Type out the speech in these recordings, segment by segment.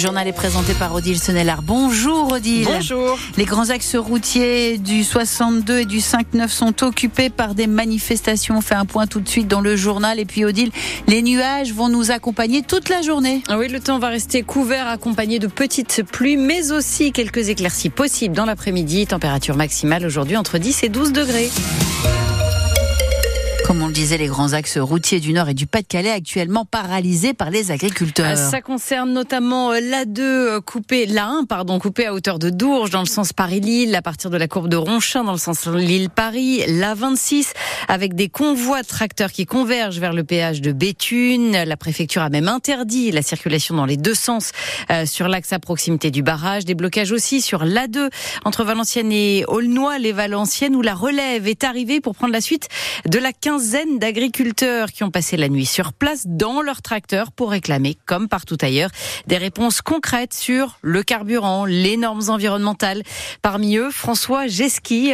journal est présenté par Odile Senelard. Bonjour Odile. Bonjour. Les grands axes routiers du 62 et du 5-9 sont occupés par des manifestations. On fait un point tout de suite dans le journal. Et puis Odile, les nuages vont nous accompagner toute la journée. Ah oui, le temps va rester couvert, accompagné de petites pluies, mais aussi quelques éclaircies possibles dans l'après-midi. Température maximale aujourd'hui entre 10 et 12 degrés. Comme on le disait, les grands axes routiers du Nord et du Pas-de-Calais actuellement paralysés par les agriculteurs. Ça concerne notamment euh, l'A2 euh, coupé, l'A1 pardon, coupé à hauteur de Dourges dans le sens Paris-Lille, à partir de la courbe de Ronchin dans le sens Lille-Paris, l'A26 avec des convois de tracteurs qui convergent vers le péage de Béthune. La préfecture a même interdit la circulation dans les deux sens euh, sur l'axe à proximité du barrage. Des blocages aussi sur l'A2 entre Valenciennes et Aulnois, les Valenciennes où la relève est arrivée pour prendre la suite de la 15 quinzaine d'agriculteurs qui ont passé la nuit sur place dans leur tracteur pour réclamer, comme partout ailleurs, des réponses concrètes sur le carburant, les normes environnementales. Parmi eux, François Geski,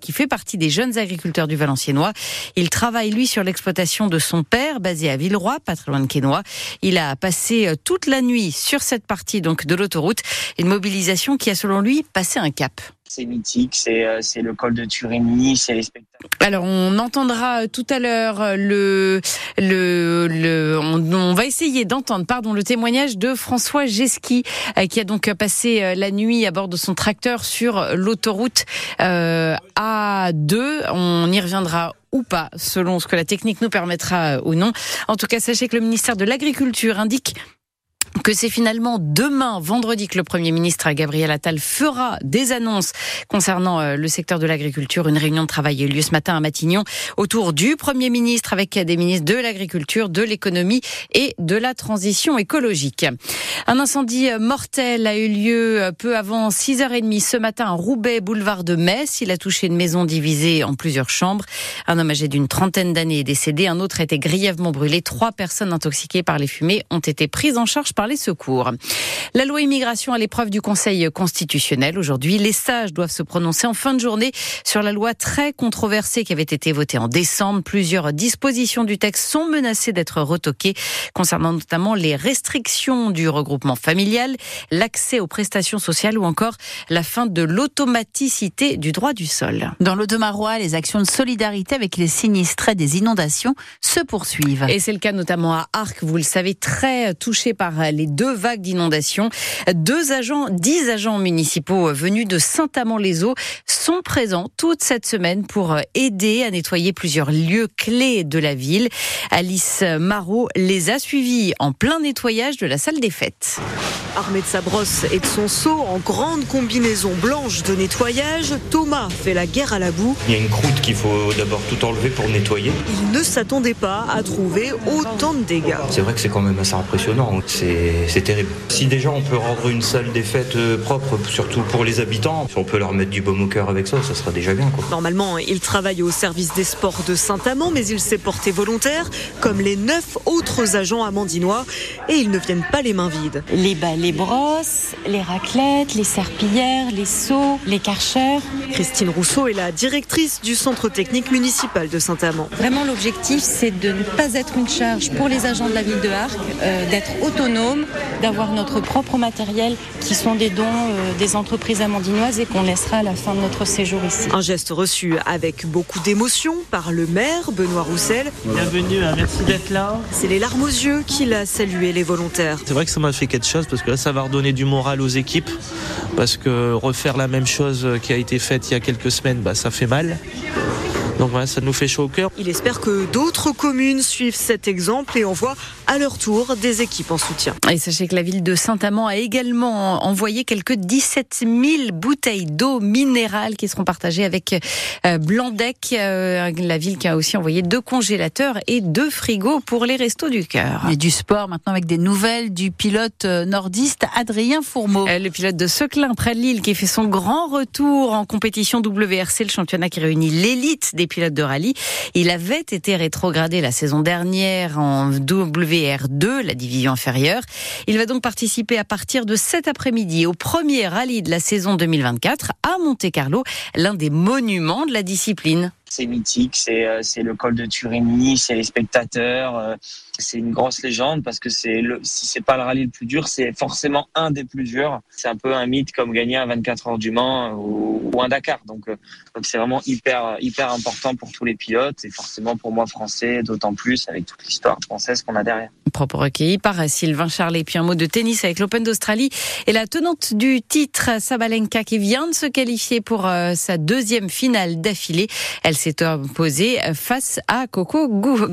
qui fait partie des jeunes agriculteurs du Valenciennois. Il travaille, lui, sur l'exploitation de son père, basé à Villeroy, pas très Quesnoy. Il a passé euh, toute la nuit sur cette partie donc de l'autoroute. Une mobilisation qui a, selon lui, passé un cap c'est mythique, c'est euh, c'est le col de Turini, c'est les spectacles. Alors on entendra tout à l'heure le le, le on, va essayer d'entendre pardon le témoignage de François Geski euh, qui a donc passé euh, la nuit à bord de son tracteur sur l'autoroute A2. On y reviendra ou pas, selon ce que la technique nous permettra ou non. En tout cas, sachez que le ministère de l'Agriculture indique que c'est finalement demain, vendredi, que le Premier ministre Gabriel Attal fera des annonces concernant euh, le secteur de l'agriculture. Une réunion de travail a eu lieu ce matin à Matignon autour du Premier ministre avec des ministres de l'agriculture, de l'économie et de la transition écologique. Un incendie mortel a eu lieu euh, peu avant 6h30 ce matin à Roubaix, boulevard de Metz. Il a touché une maison divisée en plusieurs chambres. Un homme âgé d'une trentaine d'années est décédé. Un autre a été grièvement brûlé. Trois personnes intoxiquées par les fumées ont été prises en charge par les secours. La loi immigration à l'épreuve du Conseil constitutionnel. Aujourd'hui, les sages doivent se prononcer en fin de journée sur la loi très controversée qui avait été votée en décembre. Plusieurs dispositions du texte sont menacées d'être retoquées concernant notamment les restrictions du regroupement familial, l'accès aux prestations sociales ou encore la fin de l'automaticité du droit du sol. Dans l'Audomarois, les actions de solidarité avec les sinistrés des inondations se poursuivent. Et c'est le cas notamment à Arc, vous le savez, très touché par les deux vagues d'inondation. Deux agents, dix agents municipaux venus de Saint-Amand-les-Eaux sont présents toute cette semaine pour aider à nettoyer plusieurs lieux clés de la ville. Alice Marot les a suivis en plein nettoyage de la salle des fêtes. Armé de sa brosse et de son seau en grande combinaison blanche de nettoyage, Thomas fait la guerre à la boue. Il y a une croûte qu'il faut d'abord tout enlever pour nettoyer. Il ne s'attendait pas à trouver autant de dégâts. C'est vrai que c'est quand même assez impressionnant. C'est c'est terrible. Si déjà on peut rendre une salle des fêtes euh, propre, surtout pour les habitants, si on peut leur mettre du baume au cœur avec ça, ça sera déjà bien. Quoi. Normalement, il travaille au service des sports de Saint-Amand, mais il s'est porté volontaire, comme les neuf autres agents amandinois, et ils ne viennent pas les mains vides. Les balais les brosses, les raclettes, les serpillères, les seaux, les karchers. Christine Rousseau est la directrice du centre technique municipal de Saint-Amand. Vraiment, l'objectif, c'est de ne pas être une charge pour les agents de la ville de Arc, euh, d'être autonome d'avoir notre propre matériel qui sont des dons euh, des entreprises amandinoises et qu'on laissera à la fin de notre séjour ici. Un geste reçu avec beaucoup d'émotion par le maire Benoît Roussel. Bienvenue, hein, merci d'être là. C'est les larmes aux yeux qu'il a salué les volontaires. C'est vrai que ça m'a fait quelque chose parce que là ça va redonner du moral aux équipes parce que refaire la même chose qui a été faite il y a quelques semaines, bah, ça fait mal. Donc voilà, ça nous fait chaud au cœur. Il espère que d'autres communes suivent cet exemple et envoient à leur tour des équipes en soutien. Et sachez que la ville de Saint-Amand a également envoyé quelques 17 000 bouteilles d'eau minérale qui seront partagées avec euh, Blandec, euh, la ville qui a aussi envoyé deux congélateurs et deux frigos pour les restos du cœur. Et du sport maintenant avec des nouvelles du pilote euh, nordiste Adrien Fourmeau. Le pilote de Seclin près de Lille qui fait son grand retour en compétition WRC, le championnat qui réunit l'élite des pilotes de rallye. Il avait été rétrogradé la saison dernière en WR2, la division inférieure. Il va donc participer à partir de cet après-midi au premier rallye de la saison 2024 à Monte-Carlo, l'un des monuments de la discipline c'est mythique, c'est euh, c'est le col de Turini, c'est les spectateurs, euh, c'est une grosse légende parce que c'est le si c'est pas le rallye le plus dur, c'est forcément un des plus durs. C'est un peu un mythe comme gagner un 24 heures du Mans ou, ou un Dakar. Donc euh, donc c'est vraiment hyper hyper important pour tous les pilotes et forcément pour moi français, d'autant plus avec toute l'histoire française qu'on a derrière. Propre recueilli par Sylvain Charlet. Et puis un mot de tennis avec l'Open d'Australie et la tenante du titre Sabalenka qui vient de se qualifier pour euh, sa deuxième finale d'affilée. Elle s'est imposée face à Coco Gauff.